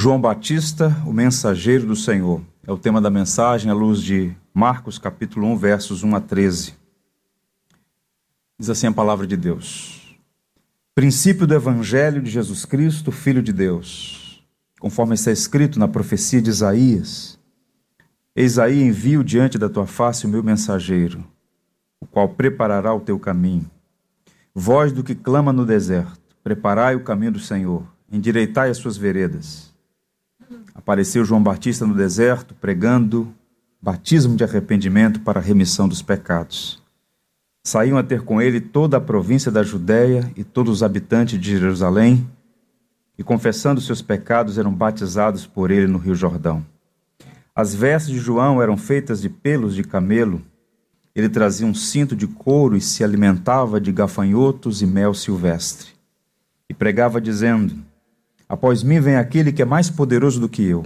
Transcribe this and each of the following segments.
João Batista, o mensageiro do Senhor. É o tema da mensagem à luz de Marcos, capítulo 1, versos 1 a 13. Diz assim a palavra de Deus. Princípio do Evangelho de Jesus Cristo, Filho de Deus. Conforme está escrito na profecia de Isaías: Eis aí envio diante da tua face o meu mensageiro, o qual preparará o teu caminho. Voz do que clama no deserto: Preparai o caminho do Senhor, endireitai as suas veredas. Apareceu João Batista no deserto, pregando batismo de arrependimento para a remissão dos pecados. Saíam a ter com ele toda a província da Judéia e todos os habitantes de Jerusalém, e confessando seus pecados eram batizados por ele no Rio Jordão. As vestes de João eram feitas de pelos de camelo. Ele trazia um cinto de couro e se alimentava de gafanhotos e mel silvestre. E pregava dizendo: Após mim vem aquele que é mais poderoso do que eu,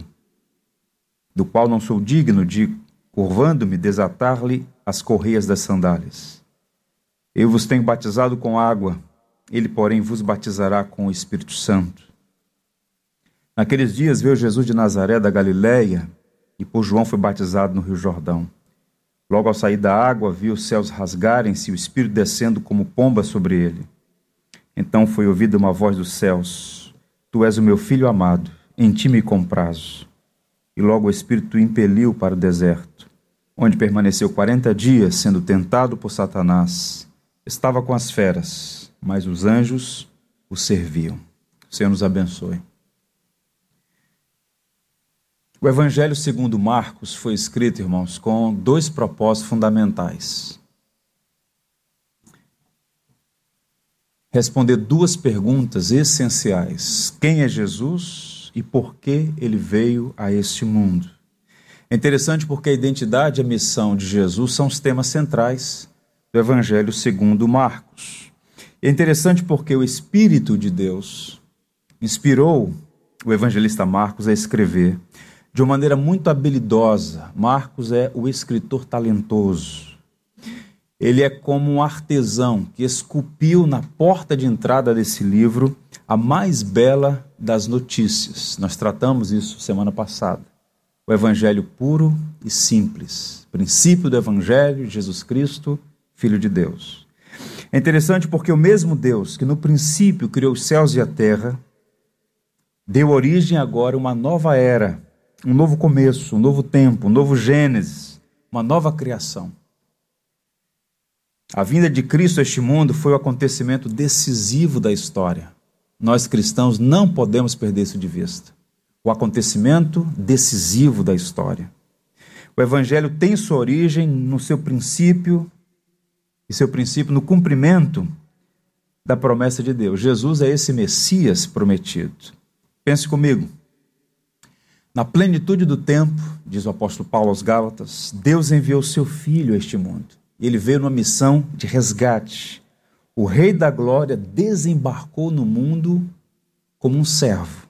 do qual não sou digno de, curvando-me, desatar-lhe as correias das sandálias. Eu vos tenho batizado com água, ele, porém, vos batizará com o Espírito Santo. Naqueles dias veio Jesus de Nazaré da Galiléia e por João foi batizado no Rio Jordão. Logo ao sair da água, viu os céus rasgarem-se e o Espírito descendo como pomba sobre ele. Então foi ouvida uma voz dos céus: Tu és o meu filho amado, em ti me comprazo. E logo o Espírito o impeliu para o deserto, onde permaneceu quarenta dias, sendo tentado por Satanás. Estava com as feras, mas os anjos o serviam. O Senhor nos abençoe. O Evangelho segundo Marcos foi escrito, irmãos, com dois propósitos fundamentais. Responder duas perguntas essenciais: quem é Jesus e por que ele veio a este mundo? É interessante porque a identidade e a missão de Jesus são os temas centrais do Evangelho segundo Marcos. É interessante porque o Espírito de Deus inspirou o evangelista Marcos a escrever de uma maneira muito habilidosa. Marcos é o escritor talentoso ele é como um artesão que esculpiu na porta de entrada desse livro a mais bela das notícias. Nós tratamos isso semana passada. O Evangelho puro e simples. Princípio do Evangelho Jesus Cristo, Filho de Deus. É interessante porque o mesmo Deus que no princípio criou os céus e a terra, deu origem agora a uma nova era, um novo começo, um novo tempo, um novo Gênesis, uma nova criação. A vinda de Cristo a este mundo foi o acontecimento decisivo da história. Nós cristãos não podemos perder isso de vista. O acontecimento decisivo da história. O Evangelho tem sua origem no seu princípio, e seu princípio no cumprimento da promessa de Deus. Jesus é esse Messias prometido. Pense comigo. Na plenitude do tempo, diz o apóstolo Paulo aos Gálatas, Deus enviou seu Filho a este mundo ele veio numa missão de resgate. O Rei da Glória desembarcou no mundo como um servo.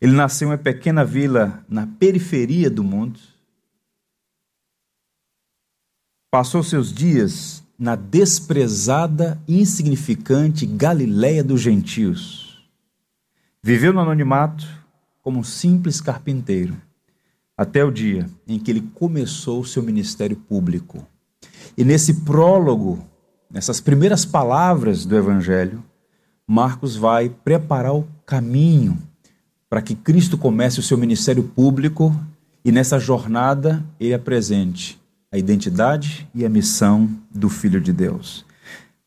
Ele nasceu em uma pequena vila na periferia do mundo. Passou seus dias na desprezada insignificante Galiléia dos gentios. Viveu no anonimato como um simples carpinteiro, até o dia em que ele começou seu ministério público. E nesse prólogo, nessas primeiras palavras do Evangelho, Marcos vai preparar o caminho para que Cristo comece o seu ministério público e nessa jornada ele apresente a identidade e a missão do Filho de Deus.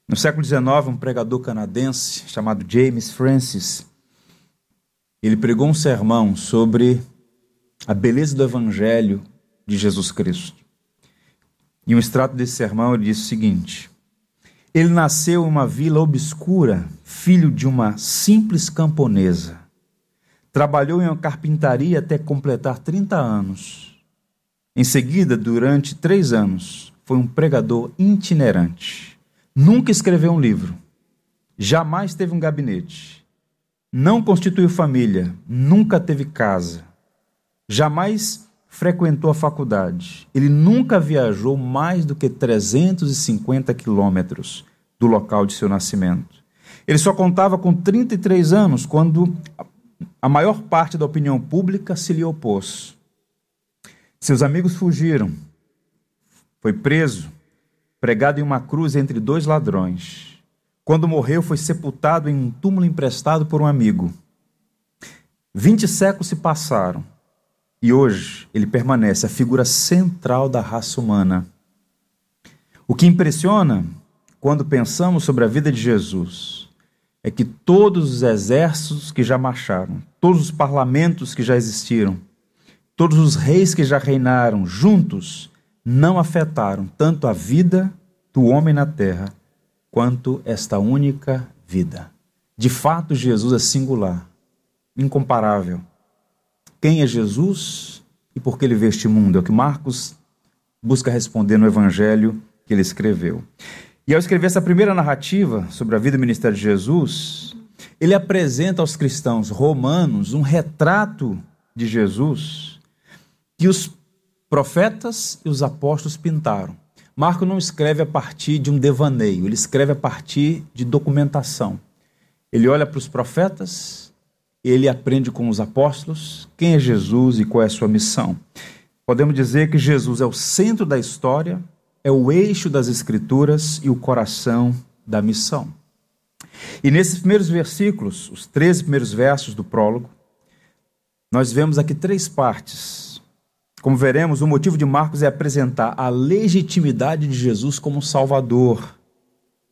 No século XIX, um pregador canadense chamado James Francis, ele pregou um sermão sobre a beleza do Evangelho de Jesus Cristo. Em um extrato desse sermão, ele diz o seguinte: Ele nasceu em uma vila obscura, filho de uma simples camponesa. Trabalhou em uma carpintaria até completar 30 anos. Em seguida, durante três anos, foi um pregador itinerante. Nunca escreveu um livro. Jamais teve um gabinete. Não constituiu família. Nunca teve casa. Jamais frequentou a faculdade. Ele nunca viajou mais do que 350 quilômetros do local de seu nascimento. Ele só contava com 33 anos quando a maior parte da opinião pública se lhe opôs. Seus amigos fugiram. Foi preso, pregado em uma cruz entre dois ladrões. Quando morreu, foi sepultado em um túmulo emprestado por um amigo. Vinte séculos se passaram e hoje ele permanece a figura central da raça humana. O que impressiona quando pensamos sobre a vida de Jesus é que todos os exércitos que já marcharam, todos os parlamentos que já existiram, todos os reis que já reinaram juntos não afetaram tanto a vida do homem na terra quanto esta única vida. De fato, Jesus é singular incomparável. Quem é Jesus e por que ele veio este mundo? É o que Marcos busca responder no evangelho que ele escreveu. E ao escrever essa primeira narrativa sobre a vida e ministério de Jesus, ele apresenta aos cristãos romanos um retrato de Jesus que os profetas e os apóstolos pintaram. Marco não escreve a partir de um devaneio, ele escreve a partir de documentação. Ele olha para os profetas ele aprende com os apóstolos quem é Jesus e qual é a sua missão. Podemos dizer que Jesus é o centro da história, é o eixo das Escrituras e o coração da missão. E nesses primeiros versículos, os 13 primeiros versos do prólogo, nós vemos aqui três partes. Como veremos, o motivo de Marcos é apresentar a legitimidade de Jesus como Salvador,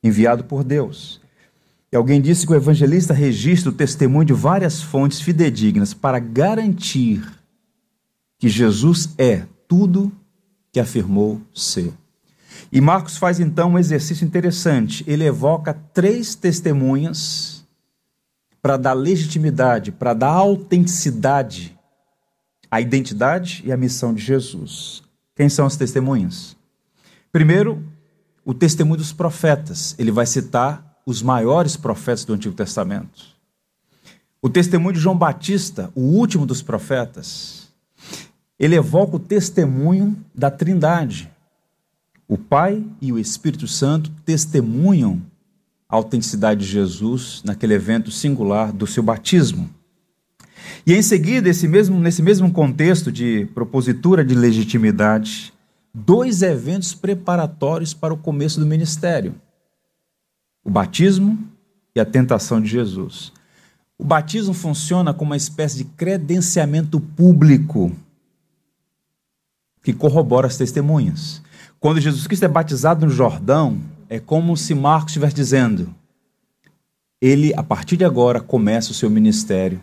enviado por Deus. E alguém disse que o evangelista registra o testemunho de várias fontes fidedignas para garantir que Jesus é tudo que afirmou ser. E Marcos faz então um exercício interessante. Ele evoca três testemunhas para dar legitimidade, para dar autenticidade à identidade e à missão de Jesus. Quem são as testemunhas? Primeiro, o testemunho dos profetas. Ele vai citar os maiores profetas do Antigo Testamento. O testemunho de João Batista, o último dos profetas, ele evoca o testemunho da Trindade. O Pai e o Espírito Santo testemunham a autenticidade de Jesus naquele evento singular do seu batismo. E em seguida, esse mesmo, nesse mesmo contexto de propositura de legitimidade, dois eventos preparatórios para o começo do ministério o batismo e a tentação de Jesus. O batismo funciona como uma espécie de credenciamento público que corrobora as testemunhas. Quando Jesus Cristo é batizado no Jordão, é como se Marcos estivesse dizendo: ele, a partir de agora, começa o seu ministério,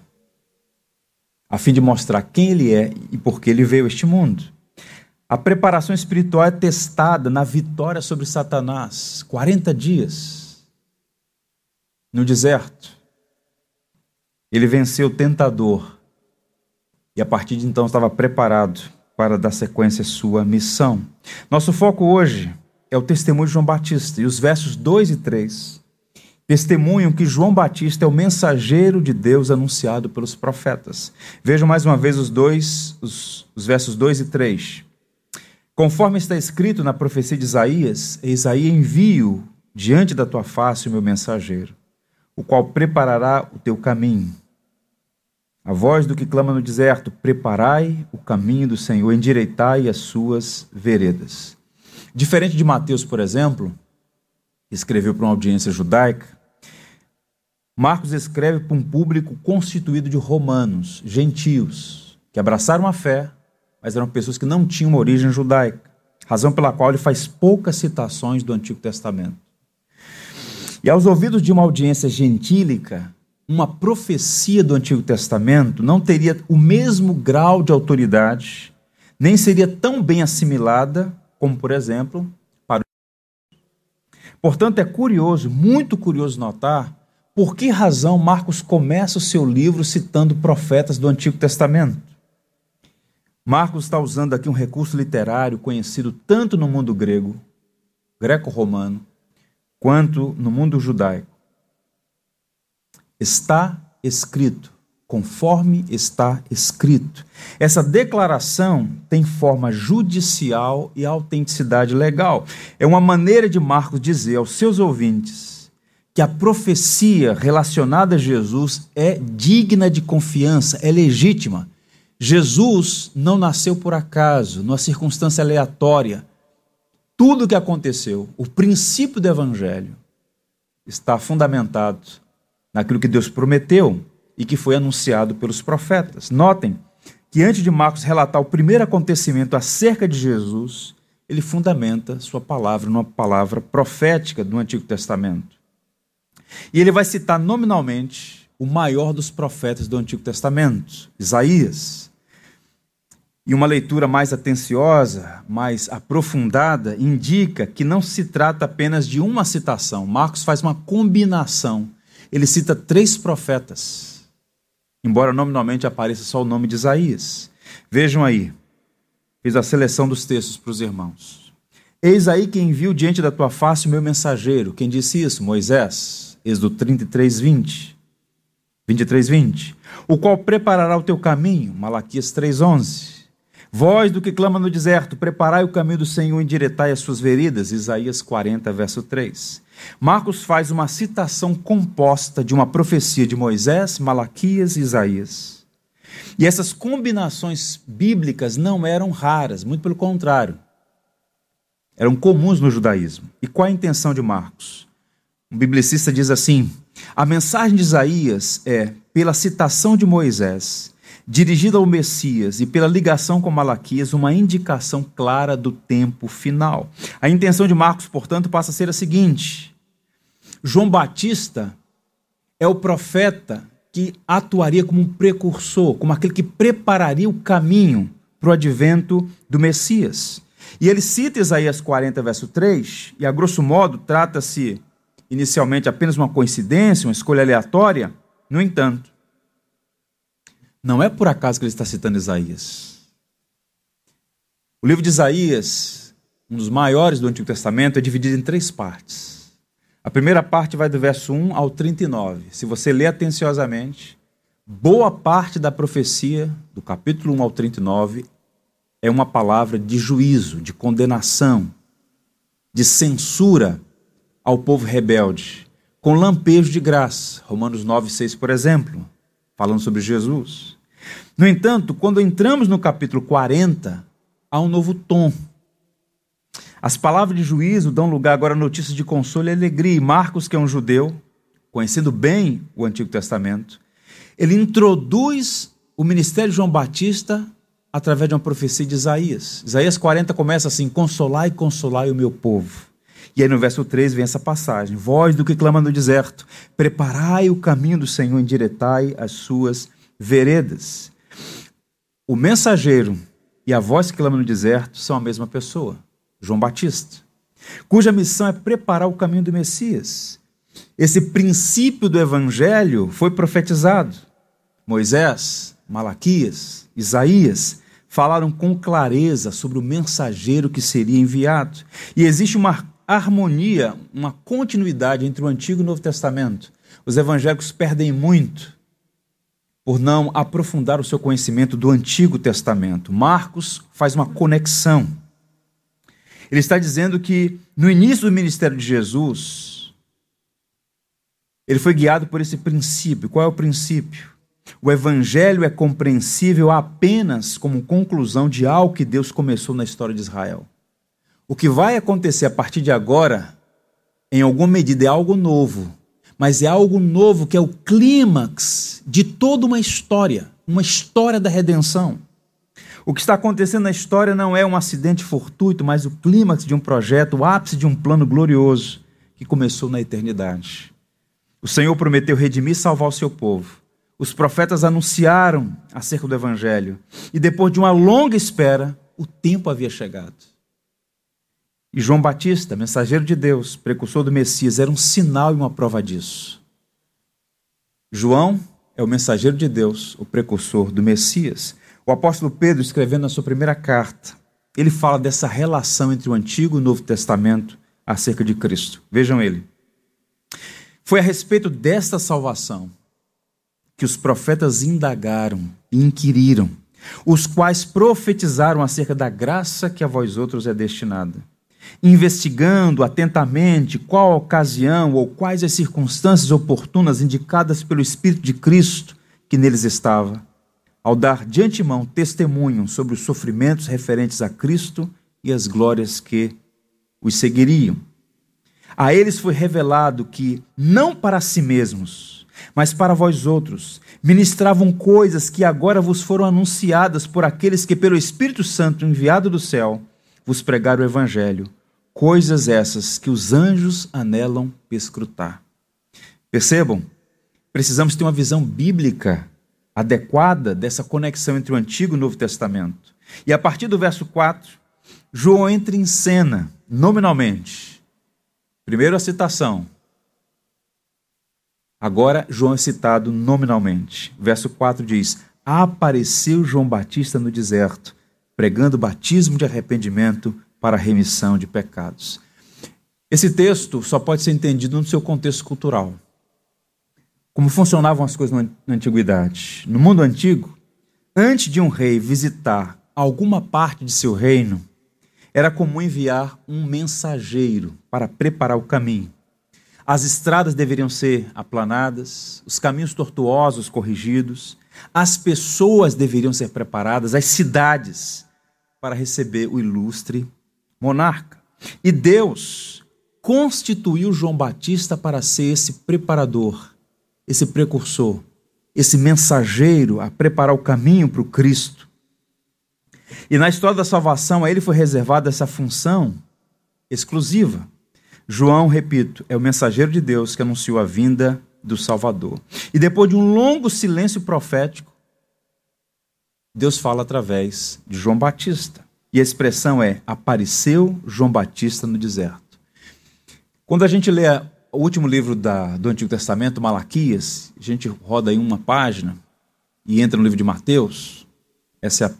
a fim de mostrar quem ele é e por que ele veio a este mundo. A preparação espiritual é testada na vitória sobre Satanás 40 dias no deserto. Ele venceu o tentador e a partir de então estava preparado para dar sequência à sua missão. Nosso foco hoje é o testemunho de João Batista e os versos 2 e 3 testemunham que João Batista é o mensageiro de Deus anunciado pelos profetas. Vejam mais uma vez os dois, os, os versos 2 e 3. Conforme está escrito na profecia de Isaías, eis aí envio diante da tua face o meu mensageiro o qual preparará o teu caminho. A voz do que clama no deserto: Preparai o caminho do Senhor, endireitai as suas veredas. Diferente de Mateus, por exemplo, que escreveu para uma audiência judaica, Marcos escreve para um público constituído de romanos, gentios, que abraçaram a fé, mas eram pessoas que não tinham uma origem judaica, razão pela qual ele faz poucas citações do Antigo Testamento. E aos ouvidos de uma audiência gentílica, uma profecia do Antigo Testamento não teria o mesmo grau de autoridade, nem seria tão bem assimilada como, por exemplo, para o. Portanto, é curioso, muito curioso notar por que razão Marcos começa o seu livro citando profetas do Antigo Testamento. Marcos está usando aqui um recurso literário conhecido tanto no mundo grego, greco-romano, quanto no mundo judaico. Está escrito, conforme está escrito. Essa declaração tem forma judicial e autenticidade legal. É uma maneira de Marcos dizer aos seus ouvintes que a profecia relacionada a Jesus é digna de confiança, é legítima. Jesus não nasceu por acaso, numa circunstância aleatória. Tudo o que aconteceu, o princípio do evangelho, está fundamentado naquilo que Deus prometeu e que foi anunciado pelos profetas. Notem que antes de Marcos relatar o primeiro acontecimento acerca de Jesus, ele fundamenta sua palavra numa palavra profética do Antigo Testamento. E ele vai citar nominalmente o maior dos profetas do Antigo Testamento, Isaías. E uma leitura mais atenciosa, mais aprofundada, indica que não se trata apenas de uma citação. Marcos faz uma combinação. Ele cita três profetas, embora nominalmente apareça só o nome de Isaías. Vejam aí, Fiz a seleção dos textos para os irmãos. Eis aí quem enviou diante da tua face o meu mensageiro. Quem disse isso? Moisés. Êxodo 33, 20. 23, 20. O qual preparará o teu caminho. Malaquias 3, 11. Voz do que clama no deserto, preparai o caminho do Senhor, endireitai as suas veredas. Isaías 40, verso 3. Marcos faz uma citação composta de uma profecia de Moisés, Malaquias e Isaías. E essas combinações bíblicas não eram raras, muito pelo contrário. Eram comuns no judaísmo. E qual a intenção de Marcos? Um biblicista diz assim: a mensagem de Isaías é, pela citação de Moisés, dirigida ao Messias e pela ligação com Malaquias, uma indicação clara do tempo final. A intenção de Marcos, portanto, passa a ser a seguinte: João Batista é o profeta que atuaria como um precursor, como aquele que prepararia o caminho para o advento do Messias. E ele cita Isaías 40, verso 3, e a grosso modo trata-se inicialmente apenas uma coincidência, uma escolha aleatória. No entanto, não é por acaso que ele está citando Isaías. O livro de Isaías, um dos maiores do Antigo Testamento, é dividido em três partes. A primeira parte vai do verso 1 ao 39. Se você ler atenciosamente, boa parte da profecia, do capítulo 1 ao 39, é uma palavra de juízo, de condenação, de censura ao povo rebelde, com lampejo de graça. Romanos 9, 6, por exemplo, falando sobre Jesus. No entanto, quando entramos no capítulo 40, há um novo tom as palavras de juízo dão lugar agora a notícias de consolo e alegria. E Marcos, que é um judeu, conhecendo bem o Antigo Testamento, ele introduz o ministério de João Batista através de uma profecia de Isaías. Isaías 40 começa assim: Consolai, consolai o meu povo. E aí no verso 3 vem essa passagem: Voz do que clama no deserto, preparai o caminho do Senhor, endireitai as suas veredas. O mensageiro e a voz que clama no deserto são a mesma pessoa. João Batista, cuja missão é preparar o caminho do Messias. Esse princípio do evangelho foi profetizado. Moisés, Malaquias, Isaías falaram com clareza sobre o mensageiro que seria enviado. E existe uma harmonia, uma continuidade entre o Antigo e o Novo Testamento. Os evangélicos perdem muito por não aprofundar o seu conhecimento do Antigo Testamento. Marcos faz uma conexão. Ele está dizendo que no início do ministério de Jesus, ele foi guiado por esse princípio. Qual é o princípio? O evangelho é compreensível apenas como conclusão de algo que Deus começou na história de Israel. O que vai acontecer a partir de agora, em alguma medida, é algo novo, mas é algo novo que é o clímax de toda uma história, uma história da redenção. O que está acontecendo na história não é um acidente fortuito, mas o clímax de um projeto, o ápice de um plano glorioso que começou na eternidade. O Senhor prometeu redimir e salvar o seu povo. Os profetas anunciaram acerca do Evangelho. E depois de uma longa espera, o tempo havia chegado. E João Batista, mensageiro de Deus, precursor do Messias, era um sinal e uma prova disso. João é o mensageiro de Deus, o precursor do Messias. O apóstolo Pedro, escrevendo na sua primeira carta, ele fala dessa relação entre o Antigo e o Novo Testamento acerca de Cristo. Vejam ele. Foi a respeito desta salvação que os profetas indagaram e inquiriram, os quais profetizaram acerca da graça que a vós outros é destinada. Investigando atentamente qual a ocasião ou quais as circunstâncias oportunas indicadas pelo Espírito de Cristo que neles estava, ao dar de antemão testemunho sobre os sofrimentos referentes a Cristo e as glórias que os seguiriam. A eles foi revelado que, não para si mesmos, mas para vós outros, ministravam coisas que agora vos foram anunciadas por aqueles que, pelo Espírito Santo enviado do céu, vos pregaram o Evangelho, coisas essas que os anjos anelam escrutar. Percebam, precisamos ter uma visão bíblica adequada dessa conexão entre o Antigo e o Novo Testamento. E a partir do verso 4, João entra em cena, nominalmente. Primeiro a citação. Agora João é citado nominalmente. Verso 4 diz: Apareceu João Batista no deserto, pregando batismo de arrependimento para remissão de pecados. Esse texto só pode ser entendido no seu contexto cultural. Como funcionavam as coisas na antiguidade? No mundo antigo, antes de um rei visitar alguma parte de seu reino, era comum enviar um mensageiro para preparar o caminho. As estradas deveriam ser aplanadas, os caminhos tortuosos corrigidos, as pessoas deveriam ser preparadas, as cidades, para receber o ilustre monarca. E Deus constituiu João Batista para ser esse preparador, esse precursor, esse mensageiro a preparar o caminho para o Cristo. E na história da salvação, a ele foi reservada essa função exclusiva. João, repito, é o mensageiro de Deus que anunciou a vinda do Salvador. E depois de um longo silêncio profético, Deus fala através de João Batista. E a expressão é: apareceu João Batista no deserto. Quando a gente lê o último livro da, do Antigo Testamento, Malaquias, a gente roda aí uma página e entra no livro de Mateus. Esse é,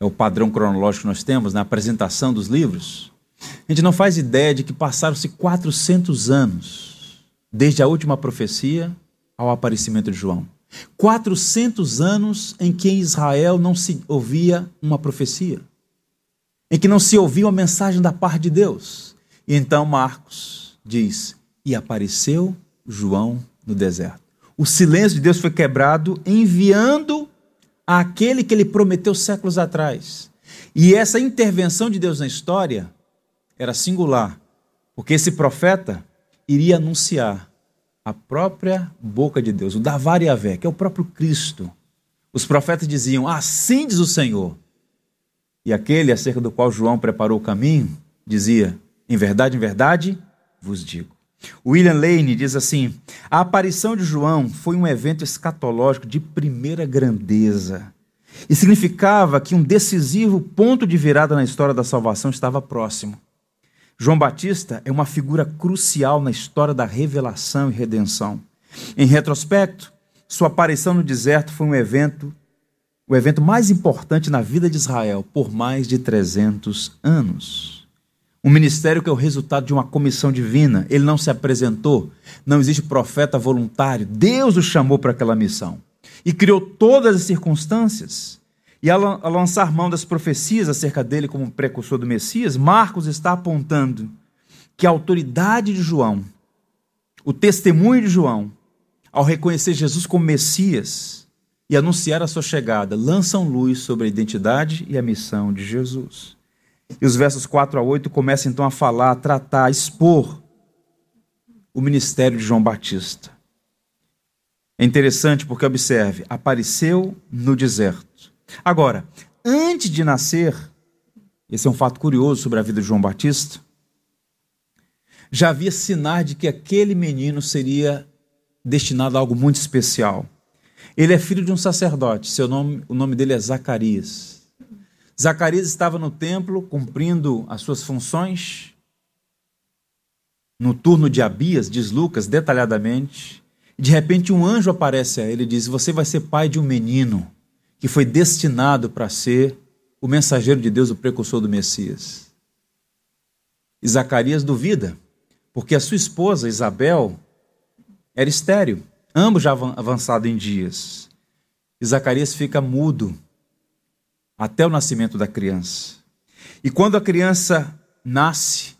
é o padrão cronológico que nós temos na apresentação dos livros. A gente não faz ideia de que passaram-se 400 anos desde a última profecia ao aparecimento de João. 400 anos em que em Israel não se ouvia uma profecia, em que não se ouvia uma mensagem da parte de Deus. E então Marcos diz: E apareceu João no deserto. O silêncio de Deus foi quebrado, enviando aquele que ele prometeu séculos atrás. E essa intervenção de Deus na história era singular, porque esse profeta iria anunciar a própria boca de Deus, o Davar Yavé, que é o próprio Cristo. Os profetas diziam: Assim diz o Senhor. E aquele acerca do qual João preparou o caminho dizia: Em verdade, em verdade, vos digo. William Lane diz assim: A aparição de João foi um evento escatológico de primeira grandeza e significava que um decisivo ponto de virada na história da salvação estava próximo. João Batista é uma figura crucial na história da revelação e redenção. Em retrospecto, sua aparição no deserto foi um evento, o evento mais importante na vida de Israel por mais de 300 anos. Um ministério que é o resultado de uma comissão divina. Ele não se apresentou, não existe profeta voluntário. Deus o chamou para aquela missão e criou todas as circunstâncias e ao lançar mão das profecias acerca dele como precursor do Messias, Marcos está apontando que a autoridade de João, o testemunho de João, ao reconhecer Jesus como Messias e anunciar a sua chegada, lançam luz sobre a identidade e a missão de Jesus. E os versos 4 a 8 começam então a falar, a tratar, a expor o ministério de João Batista. É interessante porque, observe, apareceu no deserto Agora, antes de nascer, esse é um fato curioso sobre a vida de João Batista, já havia sinais de que aquele menino seria destinado a algo muito especial. Ele é filho de um sacerdote, seu nome, o nome dele é Zacarias. Zacarias estava no templo cumprindo as suas funções. No turno de Abias, diz Lucas detalhadamente, de repente um anjo aparece a ele e diz: Você vai ser pai de um menino que foi destinado para ser o mensageiro de Deus, o precursor do Messias. E Zacarias duvida, porque a sua esposa, Isabel, era estéril, ambos já avançados em dias. E Zacarias fica mudo até o nascimento da criança. E quando a criança nasce,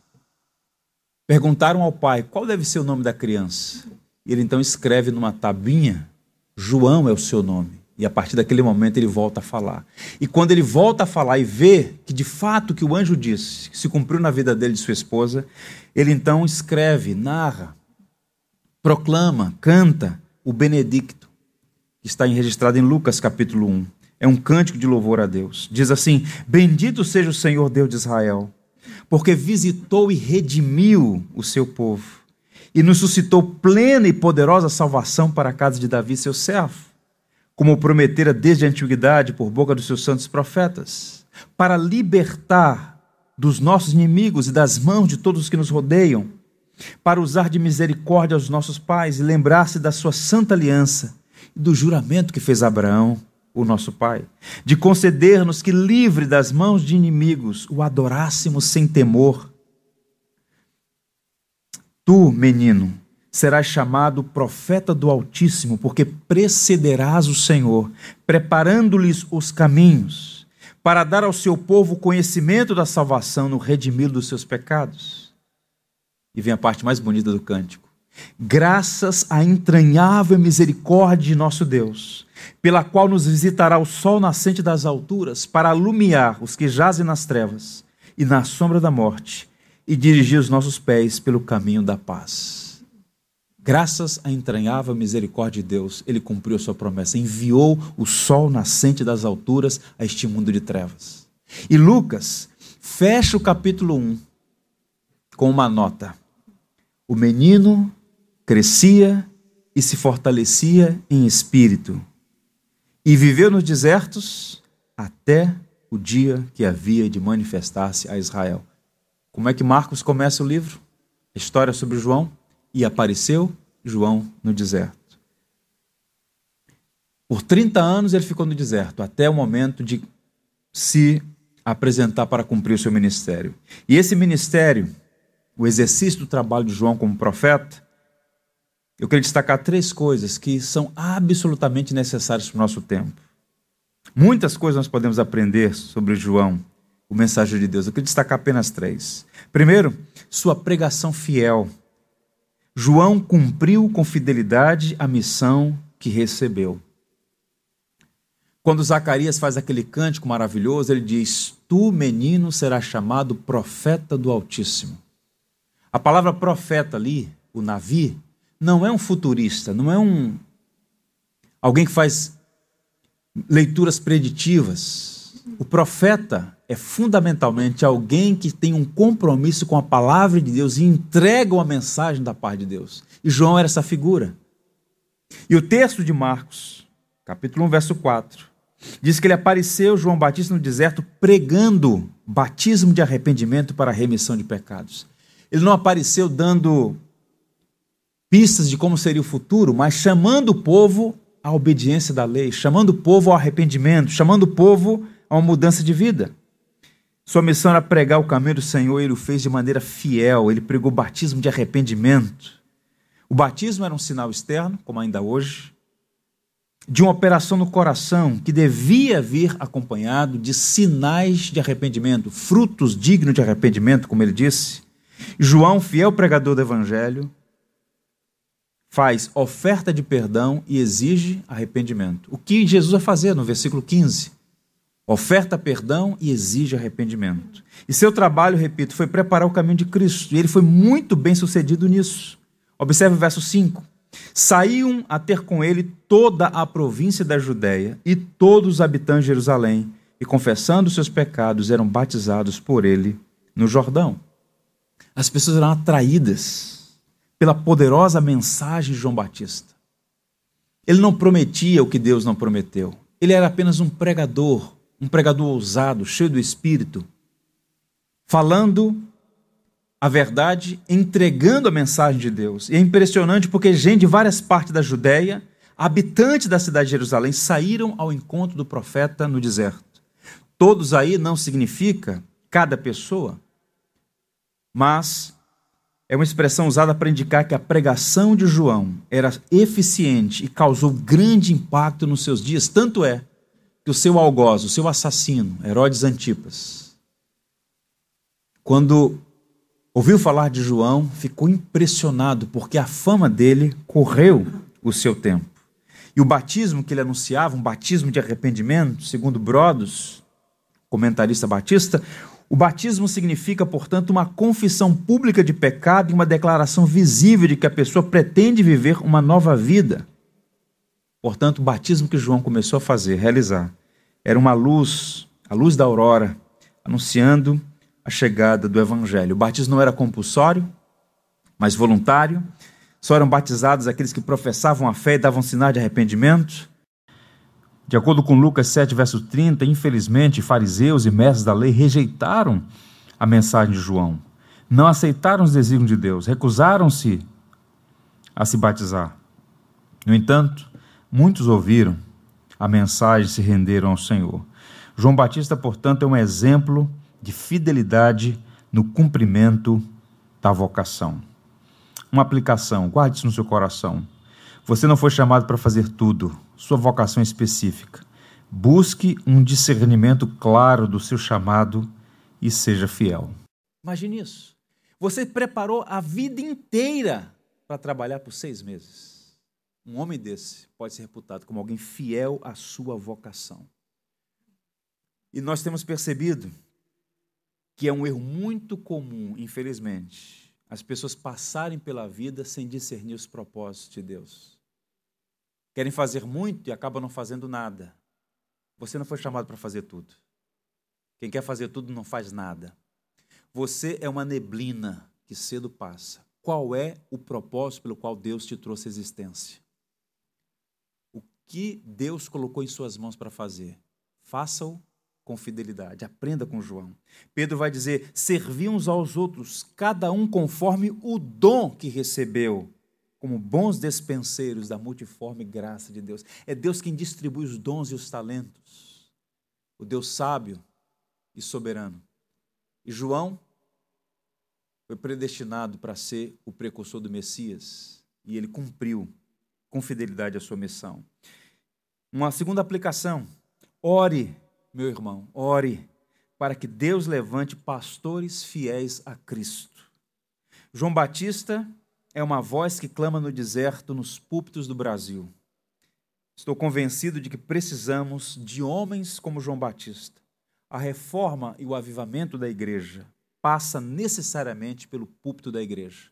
perguntaram ao pai qual deve ser o nome da criança. E ele então escreve numa tabinha: João é o seu nome. E a partir daquele momento ele volta a falar. E quando ele volta a falar e vê que de fato o que o anjo disse se cumpriu na vida dele e de sua esposa, ele então escreve, narra, proclama, canta o Benedicto, que está registrado em Lucas capítulo 1. É um cântico de louvor a Deus. Diz assim: Bendito seja o Senhor Deus de Israel, porque visitou e redimiu o seu povo, e nos suscitou plena e poderosa salvação para a casa de Davi, seu servo como prometera desde a antiguidade por boca dos seus santos profetas, para libertar dos nossos inimigos e das mãos de todos os que nos rodeiam, para usar de misericórdia aos nossos pais e lembrar-se da sua santa aliança e do juramento que fez Abraão, o nosso pai, de conceder-nos que, livre das mãos de inimigos, o adorássemos sem temor. Tu, menino, serás chamado profeta do Altíssimo, porque precederás o Senhor, preparando-lhes os caminhos, para dar ao seu povo conhecimento da salvação no redimir dos seus pecados. E vem a parte mais bonita do cântico. Graças à entranhável misericórdia de nosso Deus, pela qual nos visitará o sol nascente das alturas, para alumiar os que jazem nas trevas e na sombra da morte, e dirigir os nossos pés pelo caminho da paz. Graças à entranhável misericórdia de Deus, ele cumpriu a sua promessa, enviou o sol nascente das alturas a este mundo de trevas. E Lucas fecha o capítulo 1 com uma nota. O menino crescia e se fortalecia em espírito, e viveu nos desertos até o dia que havia de manifestar-se a Israel. Como é que Marcos começa o livro? A história sobre João? E apareceu João no deserto. Por 30 anos ele ficou no deserto, até o momento de se apresentar para cumprir o seu ministério. E esse ministério, o exercício do trabalho de João como profeta, eu queria destacar três coisas que são absolutamente necessárias para o nosso tempo. Muitas coisas nós podemos aprender sobre João, o mensageiro de Deus. Eu queria destacar apenas três. Primeiro, sua pregação fiel João cumpriu com fidelidade a missão que recebeu. Quando Zacarias faz aquele cântico maravilhoso, ele diz: Tu, menino, serás chamado profeta do Altíssimo. A palavra profeta ali, o Navi, não é um futurista, não é um alguém que faz leituras preditivas. O profeta é fundamentalmente alguém que tem um compromisso com a palavra de Deus e entrega uma mensagem da parte de Deus. E João era essa figura. E o texto de Marcos, capítulo 1, verso 4, diz que ele apareceu, João Batista, no deserto, pregando batismo de arrependimento para a remissão de pecados. Ele não apareceu dando pistas de como seria o futuro, mas chamando o povo à obediência da lei, chamando o povo ao arrependimento, chamando o povo a uma mudança de vida. Sua missão era pregar o caminho do Senhor e ele o fez de maneira fiel. Ele pregou o batismo de arrependimento. O batismo era um sinal externo, como ainda hoje, de uma operação no coração que devia vir acompanhado de sinais de arrependimento, frutos dignos de arrependimento, como ele disse. João, fiel pregador do evangelho, faz oferta de perdão e exige arrependimento. O que Jesus vai fazer no versículo 15? Oferta perdão e exige arrependimento. E seu trabalho, repito, foi preparar o caminho de Cristo. E ele foi muito bem sucedido nisso. Observe o verso 5. Saíam a ter com ele toda a província da Judéia e todos os habitantes de Jerusalém, e confessando seus pecados, eram batizados por ele no Jordão. As pessoas eram atraídas pela poderosa mensagem de João Batista. Ele não prometia o que Deus não prometeu. Ele era apenas um pregador, um pregador ousado, cheio do espírito, falando a verdade, entregando a mensagem de Deus. E é impressionante porque gente de várias partes da Judéia, habitantes da cidade de Jerusalém, saíram ao encontro do profeta no deserto. Todos aí não significa cada pessoa, mas é uma expressão usada para indicar que a pregação de João era eficiente e causou grande impacto nos seus dias. Tanto é que o seu algoz, o seu assassino, Herodes Antipas, quando ouviu falar de João, ficou impressionado, porque a fama dele correu o seu tempo. E o batismo que ele anunciava, um batismo de arrependimento, segundo Brodos, comentarista batista, o batismo significa, portanto, uma confissão pública de pecado e uma declaração visível de que a pessoa pretende viver uma nova vida. Portanto, o batismo que João começou a fazer, realizar, era uma luz, a luz da aurora, anunciando a chegada do evangelho. O batismo não era compulsório, mas voluntário. Só eram batizados aqueles que professavam a fé e davam sinais de arrependimento. De acordo com Lucas 7, verso 30, infelizmente, fariseus e mestres da lei rejeitaram a mensagem de João. Não aceitaram os desígnios de Deus, recusaram-se a se batizar. No entanto, muitos ouviram a mensagem e se renderam ao Senhor. João Batista, portanto, é um exemplo de fidelidade no cumprimento da vocação. Uma aplicação, guarde isso no seu coração. Você não foi chamado para fazer tudo, sua vocação é específica. Busque um discernimento claro do seu chamado e seja fiel. Imagine isso. Você preparou a vida inteira para trabalhar por seis meses. Um homem desse pode ser reputado como alguém fiel à sua vocação. E nós temos percebido que é um erro muito comum, infelizmente, as pessoas passarem pela vida sem discernir os propósitos de Deus. Querem fazer muito e acabam não fazendo nada. Você não foi chamado para fazer tudo. Quem quer fazer tudo não faz nada. Você é uma neblina que cedo passa. Qual é o propósito pelo qual Deus te trouxe à existência? Que Deus colocou em suas mãos para fazer? Faça-o com fidelidade. Aprenda com João. Pedro vai dizer: servi uns aos outros, cada um conforme o dom que recebeu como bons despenseiros da multiforme graça de Deus. É Deus quem distribui os dons e os talentos. O Deus sábio e soberano. E João foi predestinado para ser o precursor do Messias e ele cumpriu com fidelidade a sua missão. Uma segunda aplicação: ore, meu irmão, ore para que Deus levante pastores fiéis a Cristo. João Batista é uma voz que clama no deserto, nos púlpitos do Brasil. Estou convencido de que precisamos de homens como João Batista. A reforma e o avivamento da igreja passa necessariamente pelo púlpito da igreja.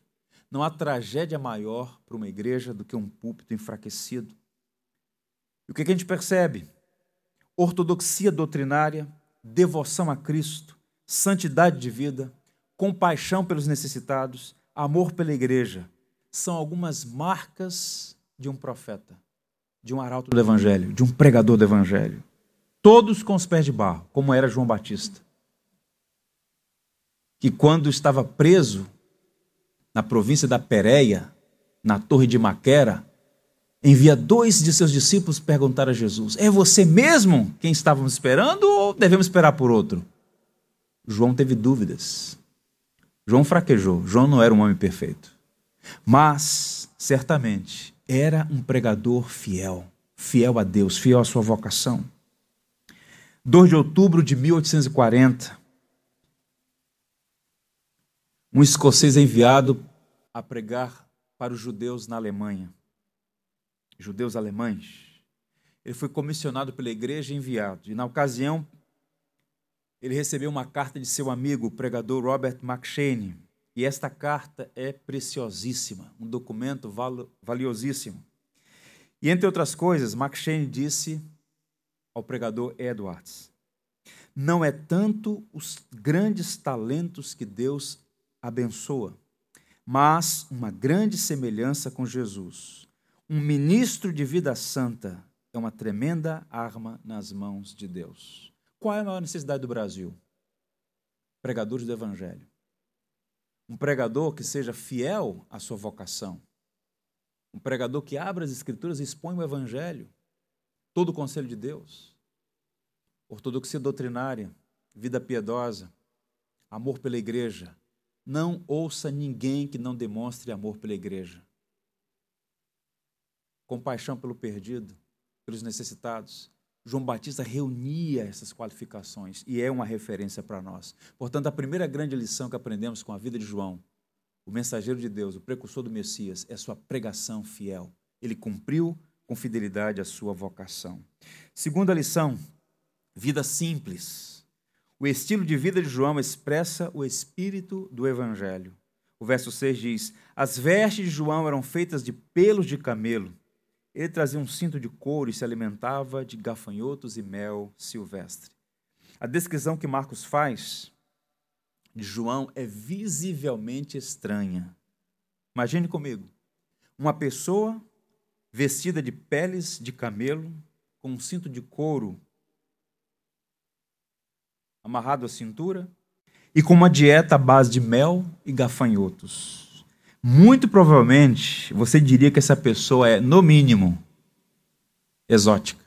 Não há tragédia maior para uma igreja do que um púlpito enfraquecido. E o que a gente percebe? Ortodoxia doutrinária, devoção a Cristo, santidade de vida, compaixão pelos necessitados, amor pela igreja, são algumas marcas de um profeta, de um arauto do evangelho, de um pregador do evangelho. Todos com os pés de barro, como era João Batista. Que quando estava preso na província da Pérea, na torre de Maquera, envia dois de seus discípulos perguntar a Jesus: É você mesmo quem estávamos esperando ou devemos esperar por outro? João teve dúvidas. João fraquejou. João não era um homem perfeito. Mas, certamente, era um pregador fiel, fiel a Deus, fiel à sua vocação. 2 de outubro de 1840, um escocês enviado a pregar para os judeus na Alemanha, judeus alemães. Ele foi comissionado pela igreja e enviado. E na ocasião, ele recebeu uma carta de seu amigo, o pregador Robert McShane. E esta carta é preciosíssima, um documento valiosíssimo. E entre outras coisas, McShane disse ao pregador Edwards: Não é tanto os grandes talentos que Deus abençoa, mas uma grande semelhança com Jesus. Um ministro de vida santa é uma tremenda arma nas mãos de Deus. Qual é a maior necessidade do Brasil? Pregadores do Evangelho. Um pregador que seja fiel à sua vocação. Um pregador que abra as Escrituras e expõe o Evangelho. Todo o conselho de Deus. Ortodoxia doutrinária, vida piedosa, amor pela igreja. Não ouça ninguém que não demonstre amor pela igreja. Compaixão pelo perdido, pelos necessitados João Batista reunia essas qualificações e é uma referência para nós. Portanto, a primeira grande lição que aprendemos com a vida de João, o mensageiro de Deus, o precursor do Messias, é sua pregação fiel. Ele cumpriu com fidelidade a sua vocação. Segunda lição, vida simples. O estilo de vida de João expressa o espírito do evangelho. O verso 6 diz: As vestes de João eram feitas de pelos de camelo ele trazia um cinto de couro e se alimentava de gafanhotos e mel silvestre. A descrição que Marcos faz de João é visivelmente estranha. Imagine comigo: uma pessoa vestida de peles de camelo, com um cinto de couro amarrado à cintura e com uma dieta à base de mel e gafanhotos muito provavelmente você diria que essa pessoa é, no mínimo, exótica.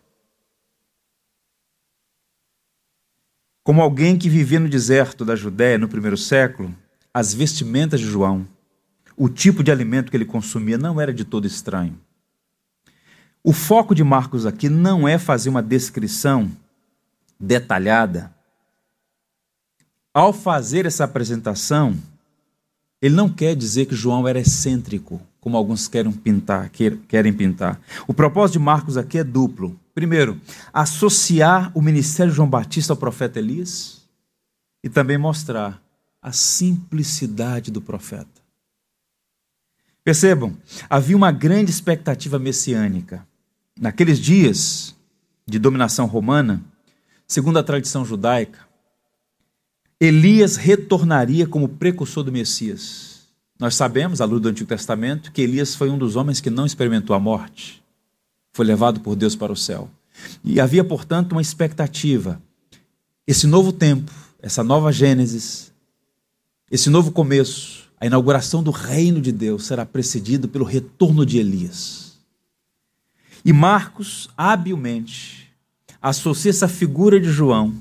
Como alguém que vivia no deserto da Judéia no primeiro século, as vestimentas de João, o tipo de alimento que ele consumia não era de todo estranho. O foco de Marcos aqui não é fazer uma descrição detalhada. Ao fazer essa apresentação, ele não quer dizer que João era excêntrico, como alguns querem pintar, querem pintar. O propósito de Marcos aqui é duplo. Primeiro, associar o ministério de João Batista ao profeta Elias e também mostrar a simplicidade do profeta. Percebam, havia uma grande expectativa messiânica. Naqueles dias de dominação romana, segundo a tradição judaica, Elias retornaria como precursor do Messias. Nós sabemos, à luz do Antigo Testamento, que Elias foi um dos homens que não experimentou a morte. Foi levado por Deus para o céu. E havia, portanto, uma expectativa. Esse novo tempo, essa nova Gênesis, esse novo começo, a inauguração do reino de Deus será precedido pelo retorno de Elias. E Marcos, habilmente, associa essa figura de João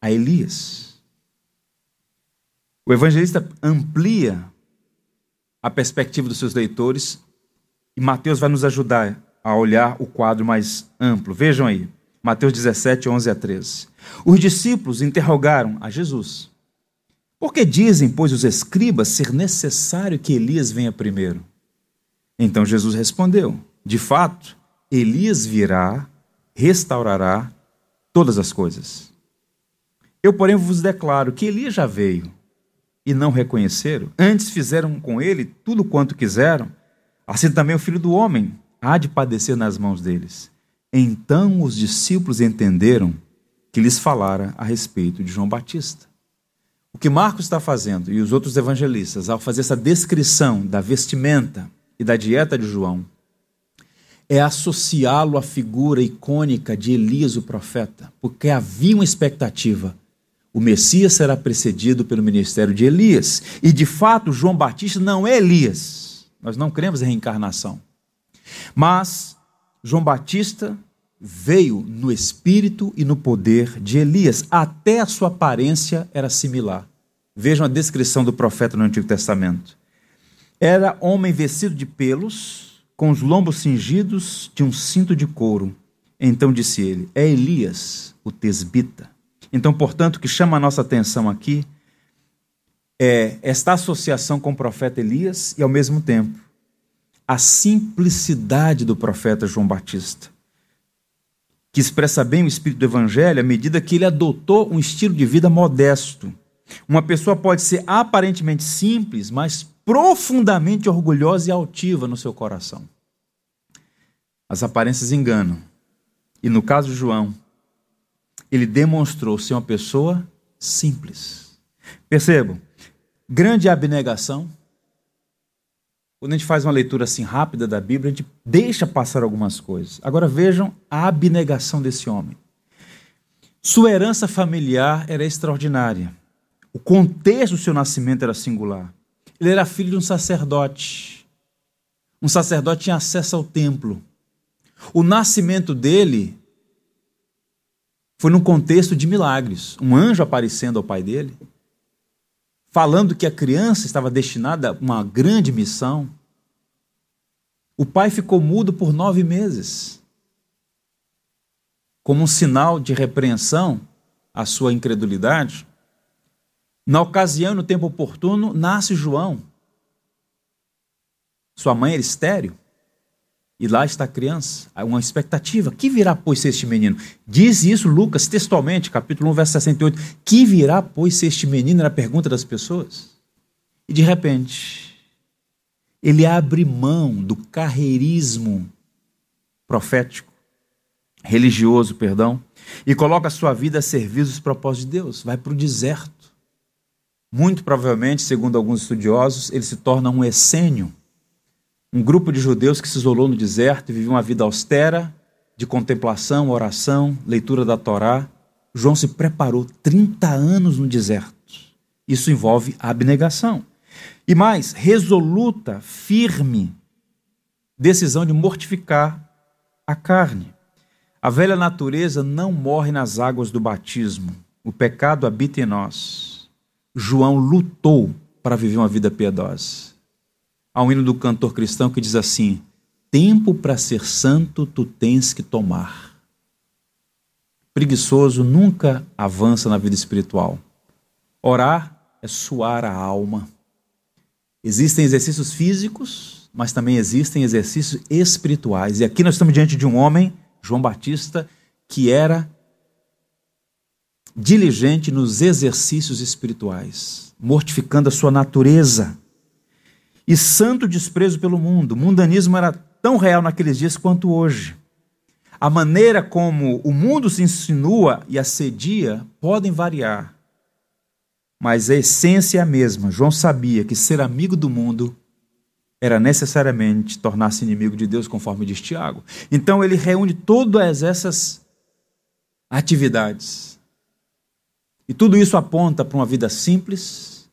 a Elias. O evangelista amplia a perspectiva dos seus leitores e Mateus vai nos ajudar a olhar o quadro mais amplo. Vejam aí, Mateus 17, 11 a 13. Os discípulos interrogaram a Jesus: Por que dizem, pois, os escribas ser necessário que Elias venha primeiro? Então Jesus respondeu: De fato, Elias virá, restaurará todas as coisas. Eu, porém, vos declaro que Elias já veio e não reconheceram, antes fizeram com ele tudo quanto quiseram, assim também o filho do homem há de padecer nas mãos deles. Então os discípulos entenderam que lhes falara a respeito de João Batista. O que Marcos está fazendo e os outros evangelistas, ao fazer essa descrição da vestimenta e da dieta de João, é associá-lo à figura icônica de Elias, o profeta, porque havia uma expectativa o Messias será precedido pelo ministério de Elias. E de fato, João Batista não é Elias. Nós não cremos em reencarnação. Mas João Batista veio no espírito e no poder de Elias. Até a sua aparência era similar. Vejam a descrição do profeta no Antigo Testamento. Era homem vestido de pelos, com os lombos cingidos de um cinto de couro. Então disse ele: É Elias, o tesbita. Então, portanto, o que chama a nossa atenção aqui é esta associação com o profeta Elias e, ao mesmo tempo, a simplicidade do profeta João Batista, que expressa bem o espírito do evangelho à medida que ele adotou um estilo de vida modesto. Uma pessoa pode ser aparentemente simples, mas profundamente orgulhosa e altiva no seu coração. As aparências enganam. E no caso de João, ele demonstrou ser uma pessoa simples. Percebam, grande abnegação. Quando a gente faz uma leitura assim rápida da Bíblia, a gente deixa passar algumas coisas. Agora vejam a abnegação desse homem. Sua herança familiar era extraordinária. O contexto do seu nascimento era singular. Ele era filho de um sacerdote. Um sacerdote tinha acesso ao templo. O nascimento dele foi num contexto de milagres. Um anjo aparecendo ao pai dele, falando que a criança estava destinada a uma grande missão. O pai ficou mudo por nove meses. como um sinal de repreensão à sua incredulidade, na ocasião, no tempo oportuno, nasce João. Sua mãe era estéreo. E lá está a criança, uma expectativa. Que virá, pois, ser este menino? Diz isso Lucas textualmente, capítulo 1, verso 68. Que virá, pois, ser este menino? Era a pergunta das pessoas. E de repente, ele abre mão do carreirismo profético, religioso, perdão, e coloca a sua vida a serviço dos propósitos de Deus. Vai para o deserto. Muito provavelmente, segundo alguns estudiosos, ele se torna um essênio um grupo de judeus que se isolou no deserto e vivia uma vida austera, de contemplação, oração, leitura da Torá. João se preparou 30 anos no deserto. Isso envolve abnegação. E mais, resoluta, firme decisão de mortificar a carne. A velha natureza não morre nas águas do batismo. O pecado habita em nós. João lutou para viver uma vida piedosa. Há um hino do cantor cristão que diz assim: Tempo para ser santo tu tens que tomar. Preguiçoso nunca avança na vida espiritual. Orar é suar a alma. Existem exercícios físicos, mas também existem exercícios espirituais. E aqui nós estamos diante de um homem, João Batista, que era diligente nos exercícios espirituais, mortificando a sua natureza e santo desprezo pelo mundo. O mundanismo era tão real naqueles dias quanto hoje. A maneira como o mundo se insinua e assedia podem variar, mas a essência é a mesma. João sabia que ser amigo do mundo era necessariamente tornar-se inimigo de Deus, conforme diz Tiago. Então ele reúne todas essas atividades. E tudo isso aponta para uma vida simples,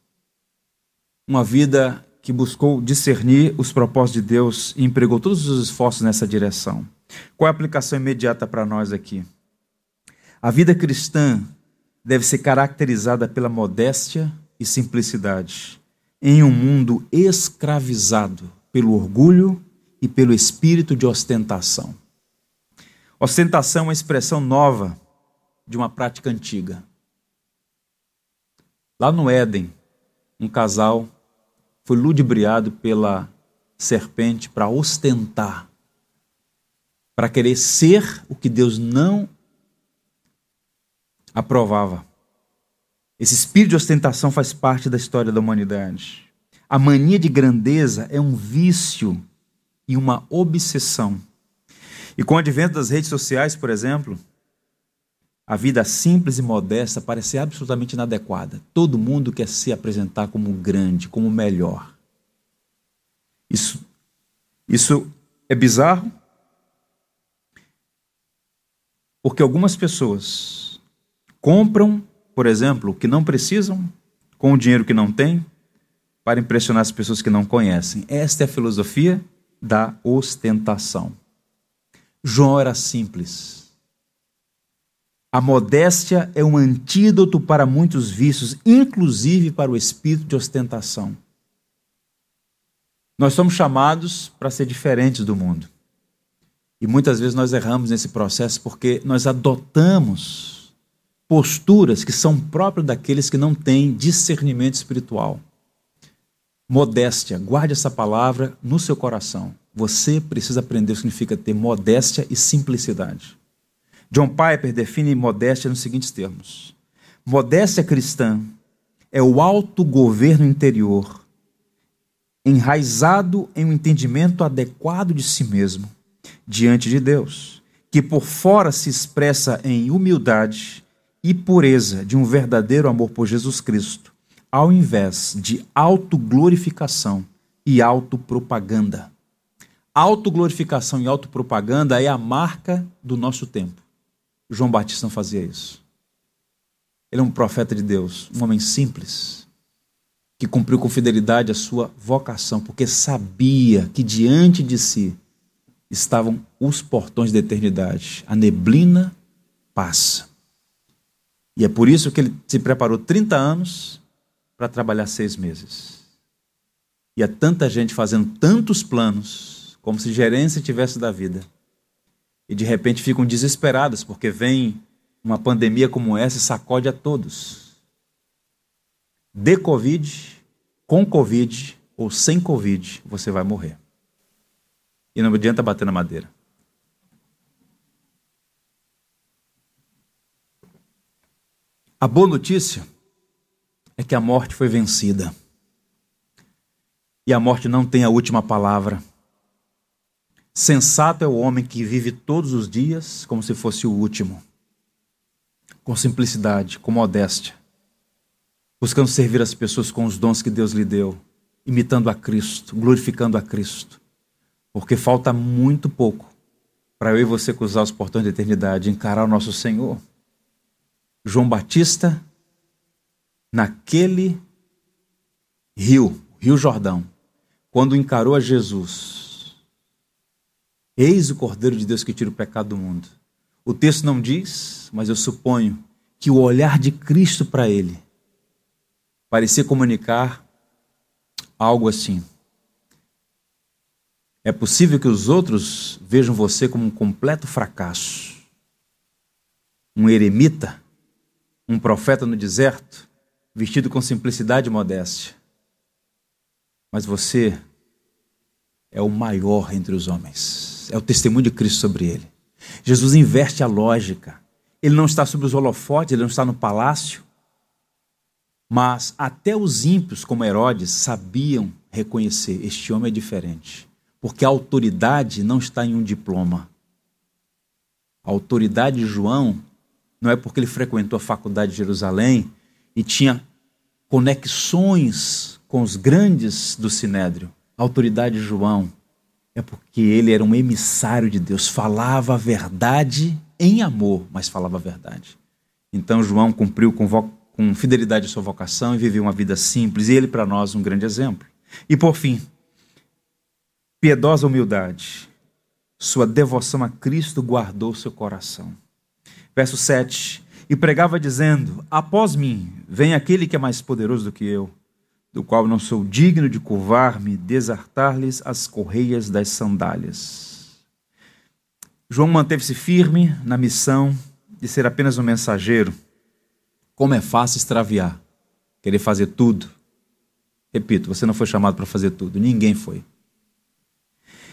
uma vida que buscou discernir os propósitos de Deus e empregou todos os esforços nessa direção. Qual é a aplicação imediata para nós aqui? A vida cristã deve ser caracterizada pela modéstia e simplicidade em um mundo escravizado pelo orgulho e pelo espírito de ostentação. Ostentação é uma expressão nova de uma prática antiga. Lá no Éden, um casal foi ludibriado pela serpente para ostentar, para querer ser o que Deus não aprovava. Esse espírito de ostentação faz parte da história da humanidade. A mania de grandeza é um vício e uma obsessão. E com o advento das redes sociais, por exemplo, a vida simples e modesta parece absolutamente inadequada. Todo mundo quer se apresentar como grande, como melhor. Isso, isso é bizarro, porque algumas pessoas compram, por exemplo, o que não precisam, com o dinheiro que não têm, para impressionar as pessoas que não conhecem. Esta é a filosofia da ostentação. João era simples a modéstia é um antídoto para muitos vícios, inclusive para o espírito de ostentação. Nós somos chamados para ser diferentes do mundo. E muitas vezes nós erramos nesse processo porque nós adotamos posturas que são próprias daqueles que não têm discernimento espiritual. Modéstia, guarde essa palavra no seu coração. Você precisa aprender o que significa ter modéstia e simplicidade. John Piper define modéstia nos seguintes termos: modéstia cristã é o autogoverno interior, enraizado em um entendimento adequado de si mesmo diante de Deus, que por fora se expressa em humildade e pureza de um verdadeiro amor por Jesus Cristo, ao invés de autoglorificação e autopropaganda. Autoglorificação e autopropaganda é a marca do nosso tempo. João Batista não fazia isso. Ele é um profeta de Deus, um homem simples, que cumpriu com fidelidade a sua vocação, porque sabia que diante de si estavam os portões da eternidade. A neblina passa. E é por isso que ele se preparou 30 anos para trabalhar seis meses. E há tanta gente fazendo tantos planos, como se gerência tivesse da vida e de repente ficam desesperadas porque vem uma pandemia como essa e sacode a todos. De Covid, com Covid ou sem Covid, você vai morrer. E não adianta bater na madeira. A boa notícia é que a morte foi vencida. E a morte não tem a última palavra. Sensato é o homem que vive todos os dias como se fosse o último, com simplicidade, com modéstia, buscando servir as pessoas com os dons que Deus lhe deu, imitando a Cristo, glorificando a Cristo, porque falta muito pouco para eu e você cruzar os portões da eternidade, encarar o nosso Senhor. João Batista, naquele rio, Rio Jordão, quando encarou a Jesus, eis o Cordeiro de Deus que tira o pecado do mundo. O texto não diz, mas eu suponho que o olhar de Cristo para ele parecia comunicar algo assim. É possível que os outros vejam você como um completo fracasso, um eremita, um profeta no deserto, vestido com simplicidade e modéstia. Mas você é o maior entre os homens. É o testemunho de Cristo sobre ele. Jesus inverte a lógica. Ele não está sobre os holofotes, ele não está no palácio. Mas até os ímpios, como Herodes, sabiam reconhecer: este homem é diferente. Porque a autoridade não está em um diploma. A autoridade de João não é porque ele frequentou a faculdade de Jerusalém e tinha conexões com os grandes do Sinédrio. Autoridade de João é porque ele era um emissário de Deus, falava a verdade em amor, mas falava a verdade. Então João cumpriu com, com fidelidade a sua vocação e viveu uma vida simples, e ele para nós um grande exemplo. E por fim, piedosa humildade, sua devoção a Cristo guardou seu coração. Verso 7: E pregava dizendo: Após mim vem aquele que é mais poderoso do que eu, do qual não sou digno de curvar-me, desartar-lhes as correias das sandálias. João manteve-se firme na missão de ser apenas um mensageiro. Como é fácil extraviar, querer fazer tudo. Repito, você não foi chamado para fazer tudo, ninguém foi.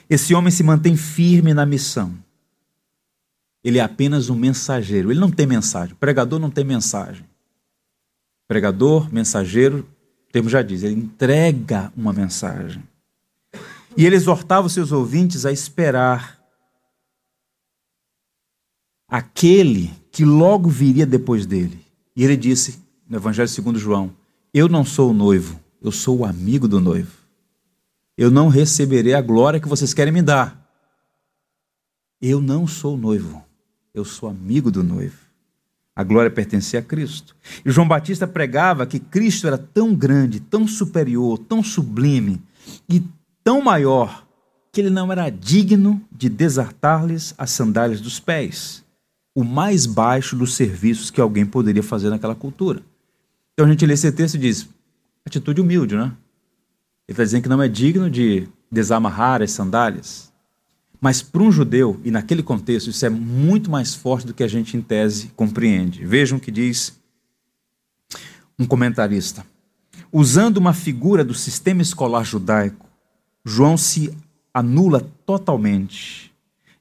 Esse homem se mantém firme na missão ele é apenas um mensageiro. Ele não tem mensagem. O pregador não tem mensagem. Pregador, mensageiro, o termo já diz, ele entrega uma mensagem. E ele exortava os seus ouvintes a esperar aquele que logo viria depois dele. E ele disse, no Evangelho segundo João, eu não sou o noivo, eu sou o amigo do noivo. Eu não receberei a glória que vocês querem me dar. Eu não sou noivo eu sou amigo do noivo. A glória pertencia a Cristo. E João Batista pregava que Cristo era tão grande, tão superior, tão sublime e tão maior que ele não era digno de desartar-lhes as sandálias dos pés, o mais baixo dos serviços que alguém poderia fazer naquela cultura. Então a gente lê esse texto e diz: atitude humilde, né? Ele está dizendo que não é digno de desamarrar as sandálias. Mas para um judeu, e naquele contexto, isso é muito mais forte do que a gente em tese compreende. Vejam o que diz um comentarista. Usando uma figura do sistema escolar judaico, João se anula totalmente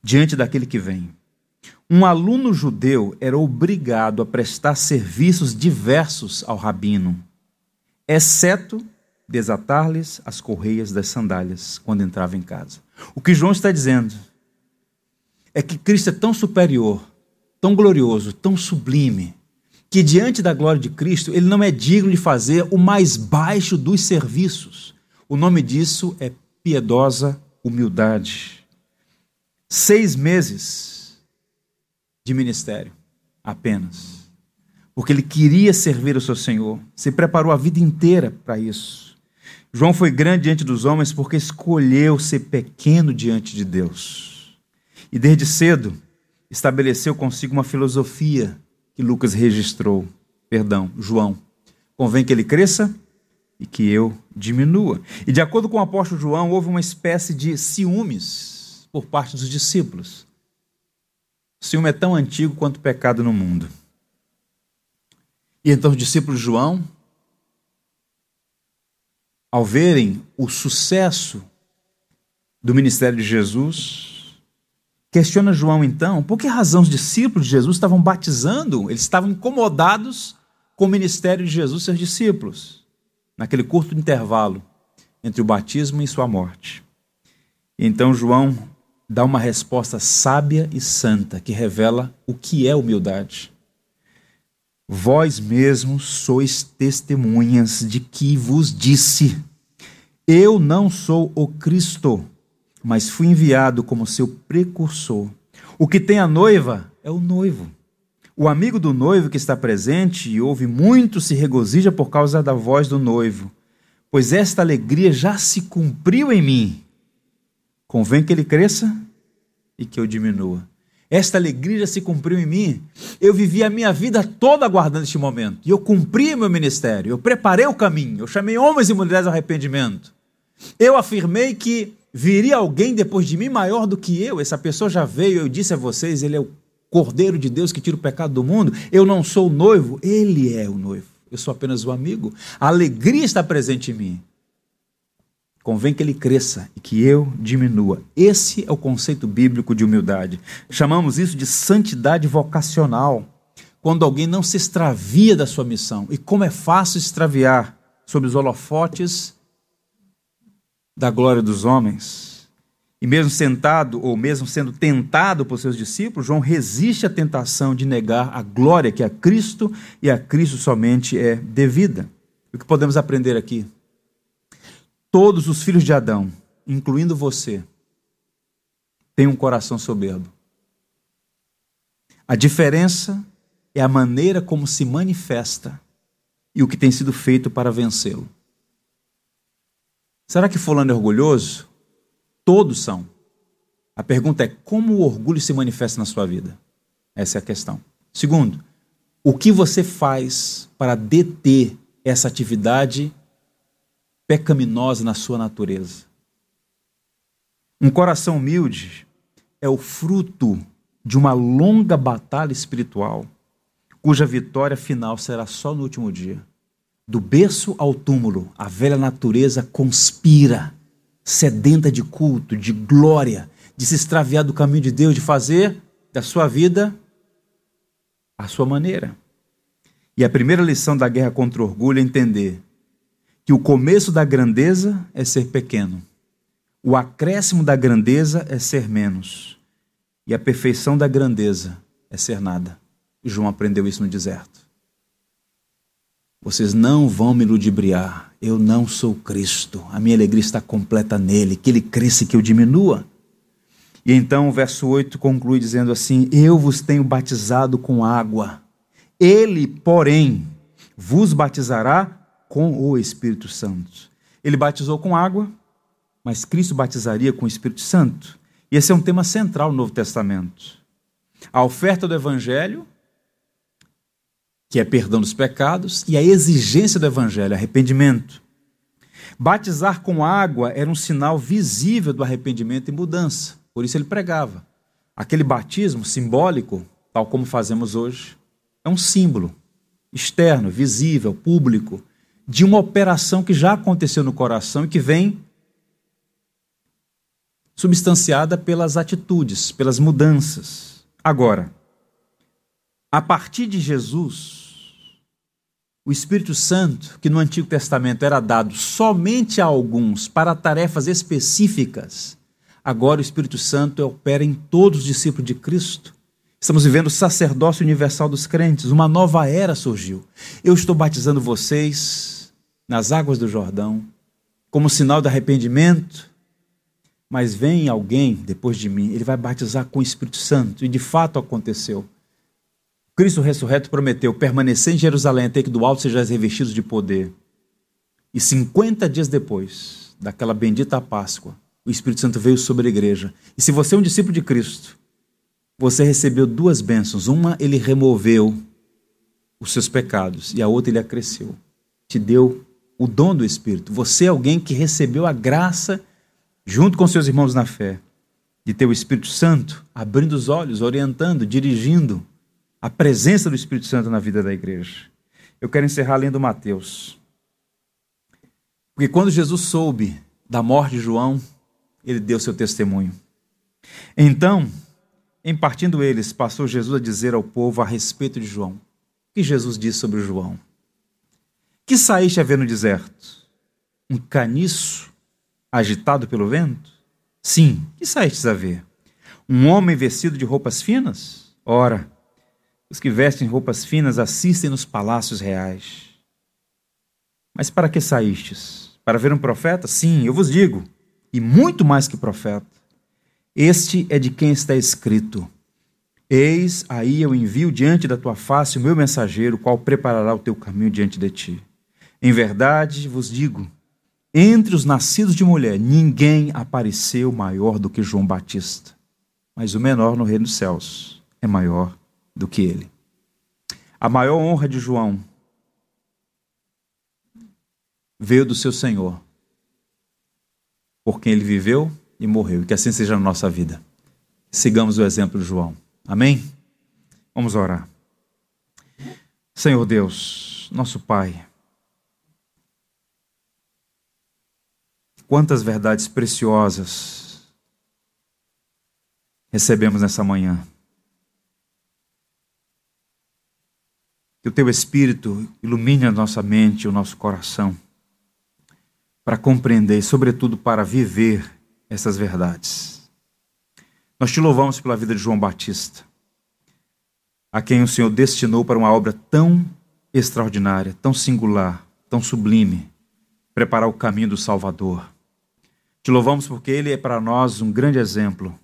diante daquele que vem. Um aluno judeu era obrigado a prestar serviços diversos ao rabino, exceto desatar-lhes as correias das sandálias quando entrava em casa. O que João está dizendo é que Cristo é tão superior, tão glorioso, tão sublime, que diante da glória de Cristo, ele não é digno de fazer o mais baixo dos serviços. O nome disso é piedosa humildade. Seis meses de ministério apenas. Porque ele queria servir o seu Senhor, se preparou a vida inteira para isso. João foi grande diante dos homens porque escolheu ser pequeno diante de Deus. E desde cedo estabeleceu consigo uma filosofia que Lucas registrou. Perdão, João. Convém que ele cresça e que eu diminua. E de acordo com o apóstolo João, houve uma espécie de ciúmes por parte dos discípulos. O ciúme é tão antigo quanto o pecado no mundo. E então os discípulos João, ao verem o sucesso do ministério de Jesus, questiona João então, por que razão os discípulos de Jesus estavam batizando? Eles estavam incomodados com o ministério de Jesus seus discípulos, naquele curto intervalo entre o batismo e sua morte. Então João dá uma resposta sábia e santa que revela o que é humildade. Vós mesmos sois testemunhas de que vos disse: Eu não sou o Cristo, mas fui enviado como seu precursor. O que tem a noiva é o noivo. O amigo do noivo que está presente e ouve muito se regozija por causa da voz do noivo, pois esta alegria já se cumpriu em mim. Convém que ele cresça e que eu diminua. Esta alegria se cumpriu em mim. Eu vivi a minha vida toda aguardando este momento. E eu cumpri meu ministério. Eu preparei o caminho. Eu chamei homens e mulheres ao arrependimento. Eu afirmei que viria alguém depois de mim maior do que eu. Essa pessoa já veio. Eu disse a vocês: ele é o Cordeiro de Deus que tira o pecado do mundo. Eu não sou o noivo, ele é o noivo. Eu sou apenas o amigo. A alegria está presente em mim. Convém que ele cresça e que eu diminua. Esse é o conceito bíblico de humildade. Chamamos isso de santidade vocacional. Quando alguém não se extravia da sua missão. E como é fácil extraviar sob os holofotes da glória dos homens. E mesmo sentado, ou mesmo sendo tentado por seus discípulos, João resiste à tentação de negar a glória que a Cristo e a Cristo somente é devida. O que podemos aprender aqui? Todos os filhos de Adão, incluindo você, têm um coração soberbo. A diferença é a maneira como se manifesta e o que tem sido feito para vencê-lo. Será que Fulano é orgulhoso? Todos são. A pergunta é como o orgulho se manifesta na sua vida? Essa é a questão. Segundo, o que você faz para deter essa atividade pecaminosa na sua natureza. Um coração humilde é o fruto de uma longa batalha espiritual, cuja vitória final será só no último dia. Do berço ao túmulo, a velha natureza conspira, sedenta de culto, de glória, de se extraviar do caminho de Deus, de fazer da sua vida a sua maneira. E a primeira lição da guerra contra o orgulho é entender que o começo da grandeza é ser pequeno, o acréscimo da grandeza é ser menos, e a perfeição da grandeza é ser nada. João aprendeu isso no deserto. Vocês não vão me ludibriar. Eu não sou Cristo. A minha alegria está completa nele. Que ele cresça e que eu diminua. E então o verso 8 conclui dizendo assim: Eu vos tenho batizado com água. Ele, porém, vos batizará com o Espírito Santo. Ele batizou com água, mas Cristo batizaria com o Espírito Santo. E esse é um tema central no Novo Testamento. A oferta do Evangelho, que é perdão dos pecados, e a exigência do Evangelho, arrependimento. Batizar com água era um sinal visível do arrependimento e mudança. Por isso ele pregava. Aquele batismo simbólico, tal como fazemos hoje, é um símbolo externo, visível, público, de uma operação que já aconteceu no coração e que vem substanciada pelas atitudes, pelas mudanças. Agora, a partir de Jesus, o Espírito Santo, que no Antigo Testamento era dado somente a alguns para tarefas específicas, agora o Espírito Santo opera em todos os discípulos de Cristo. Estamos vivendo o sacerdócio universal dos crentes, uma nova era surgiu. Eu estou batizando vocês nas águas do Jordão, como sinal de arrependimento, mas vem alguém depois de mim, ele vai batizar com o Espírito Santo, e de fato aconteceu. Cristo ressurreto prometeu permanecer em Jerusalém até que do alto sejais revestidos de poder. E 50 dias depois daquela bendita Páscoa, o Espírito Santo veio sobre a igreja. E se você é um discípulo de Cristo, você recebeu duas bênçãos. Uma, ele removeu os seus pecados, e a outra, ele acresceu. Te deu o dom do Espírito. Você é alguém que recebeu a graça junto com seus irmãos na fé de ter o Espírito Santo abrindo os olhos, orientando, dirigindo a presença do Espírito Santo na vida da igreja. Eu quero encerrar lendo Mateus. Porque quando Jesus soube da morte de João, ele deu seu testemunho. Então, em partindo eles, passou Jesus a dizer ao povo a respeito de João. O que Jesus disse sobre João? Que saíste a ver no deserto? Um caniço agitado pelo vento? Sim, que saíste a ver? Um homem vestido de roupas finas? Ora, os que vestem roupas finas assistem nos palácios reais. Mas para que saístes? Para ver um profeta? Sim, eu vos digo, e muito mais que profeta. Este é de quem está escrito: Eis aí eu envio diante da tua face o meu mensageiro, qual preparará o teu caminho diante de ti. Em verdade vos digo: entre os nascidos de mulher, ninguém apareceu maior do que João Batista, mas o menor no reino dos céus é maior do que ele. A maior honra de João veio do seu Senhor, por quem ele viveu e morreu. E que assim seja na nossa vida. Sigamos o exemplo de João. Amém? Vamos orar. Senhor Deus, nosso Pai, quantas verdades preciosas recebemos nessa manhã. Que o Teu Espírito ilumine a nossa mente, o nosso coração, para compreender e, sobretudo, para viver essas verdades. Nós te louvamos pela vida de João Batista, a quem o Senhor destinou para uma obra tão extraordinária, tão singular, tão sublime preparar o caminho do Salvador. Te louvamos porque ele é para nós um grande exemplo,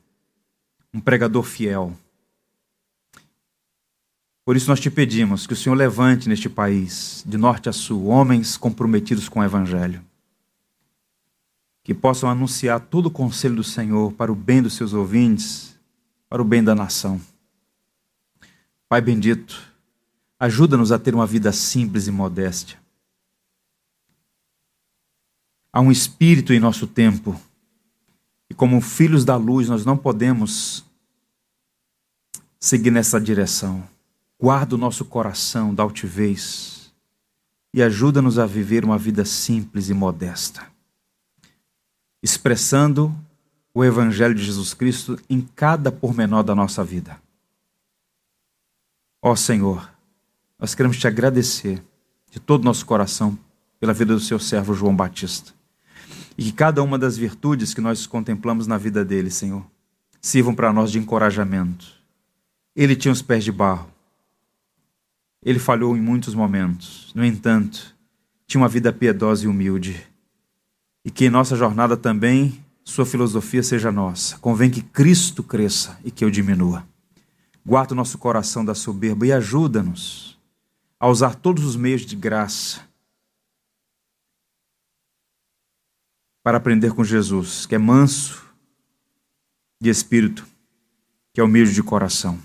um pregador fiel. Por isso nós te pedimos que o Senhor levante neste país, de norte a sul, homens comprometidos com o Evangelho que possam anunciar todo o conselho do Senhor para o bem dos seus ouvintes, para o bem da nação. Pai bendito, ajuda-nos a ter uma vida simples e modéstia. Há um espírito em nosso tempo, e como filhos da luz, nós não podemos seguir nessa direção. Guarda o nosso coração da altivez e ajuda-nos a viver uma vida simples e modesta expressando o Evangelho de Jesus Cristo em cada pormenor da nossa vida. Ó Senhor, nós queremos te agradecer de todo o nosso coração pela vida do seu servo João Batista. E que cada uma das virtudes que nós contemplamos na vida dele, Senhor, sirvam para nós de encorajamento. Ele tinha os pés de barro. Ele falhou em muitos momentos. No entanto, tinha uma vida piedosa e humilde e que em nossa jornada também sua filosofia seja nossa. Convém que Cristo cresça e que eu diminua. Guarda o nosso coração da soberba e ajuda-nos a usar todos os meios de graça para aprender com Jesus, que é manso de espírito, que é humilde de coração.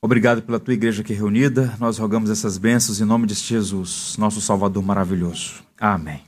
Obrigado pela tua igreja aqui reunida. Nós rogamos essas bênçãos em nome de Jesus, nosso Salvador maravilhoso. Amém.